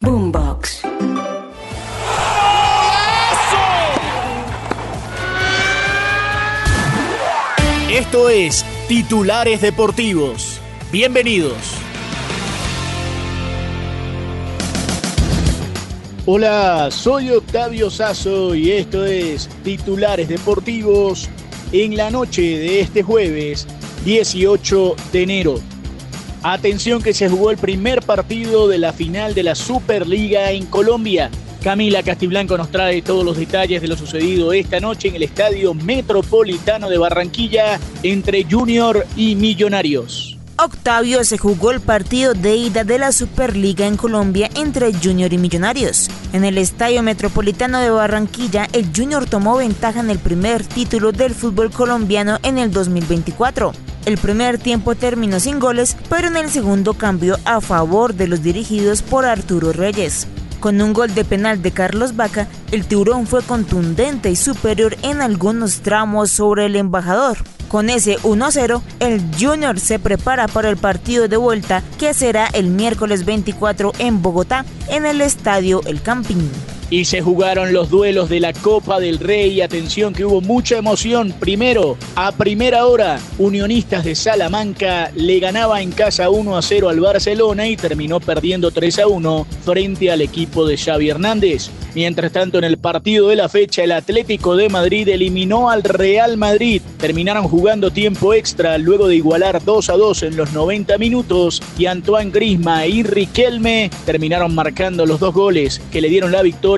Boombox. Esto es Titulares Deportivos. Bienvenidos. Hola, soy Octavio Sazo y esto es Titulares Deportivos en la noche de este jueves 18 de enero. Atención que se jugó el primer partido de la final de la Superliga en Colombia. Camila Castiblanco nos trae todos los detalles de lo sucedido esta noche en el Estadio Metropolitano de Barranquilla entre Junior y Millonarios. Octavio se jugó el partido de ida de la Superliga en Colombia entre Junior y Millonarios. En el Estadio Metropolitano de Barranquilla, el Junior tomó ventaja en el primer título del fútbol colombiano en el 2024. El primer tiempo terminó sin goles, pero en el segundo cambió a favor de los dirigidos por Arturo Reyes. Con un gol de penal de Carlos Vaca, el tiburón fue contundente y superior en algunos tramos sobre el embajador. Con ese 1-0, el Junior se prepara para el partido de vuelta que será el miércoles 24 en Bogotá, en el estadio El Campín. Y se jugaron los duelos de la Copa del Rey. Atención que hubo mucha emoción. Primero, a primera hora, Unionistas de Salamanca le ganaba en casa 1 a 0 al Barcelona y terminó perdiendo 3 a 1 frente al equipo de Xavi Hernández. Mientras tanto, en el partido de la fecha, el Atlético de Madrid eliminó al Real Madrid. Terminaron jugando tiempo extra luego de igualar 2 a 2 en los 90 minutos y Antoine Grisma y Riquelme terminaron marcando los dos goles que le dieron la victoria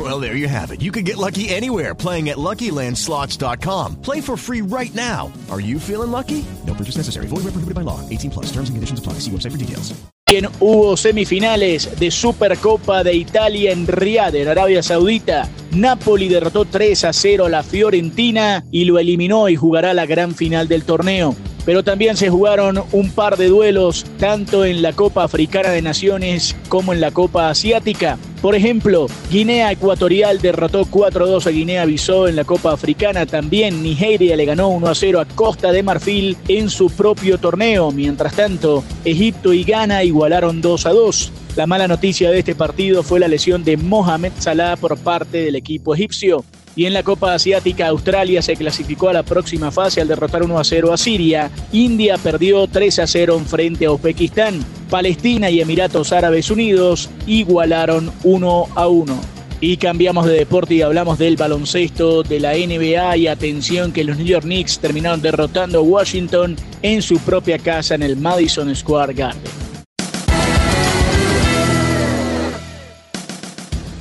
Well, there you have it. You can get lucky anywhere playing at LuckyLandSlots.com. Play for free right now. Are you feeling lucky? No purchase necessary. Void where prohibited by law. 18 plus. Terms and conditions apply. See website for details. hubo semifinales de Supercopa de Italia en Riyadh, en Arabia Saudita. Napoli derrotó 3 a 0 a la Fiorentina y lo eliminó y jugará la gran final del torneo. Pero también se jugaron un par de duelos tanto en la Copa Africana de Naciones como en la Copa Asiática. Por ejemplo, Guinea Ecuatorial derrotó 4-2 a Guinea-Bissau en la Copa Africana. También Nigeria le ganó 1-0 a Costa de Marfil en su propio torneo. Mientras tanto, Egipto y Ghana igualaron 2-2. La mala noticia de este partido fue la lesión de Mohamed Salah por parte del equipo egipcio. Y en la Copa Asiática, Australia se clasificó a la próxima fase al derrotar 1 a 0 a Siria. India perdió 3 a 0 en frente a Uzbekistán. Palestina y Emiratos Árabes Unidos igualaron 1 a 1. Y cambiamos de deporte y hablamos del baloncesto de la NBA y atención que los New York Knicks terminaron derrotando a Washington en su propia casa en el Madison Square Garden.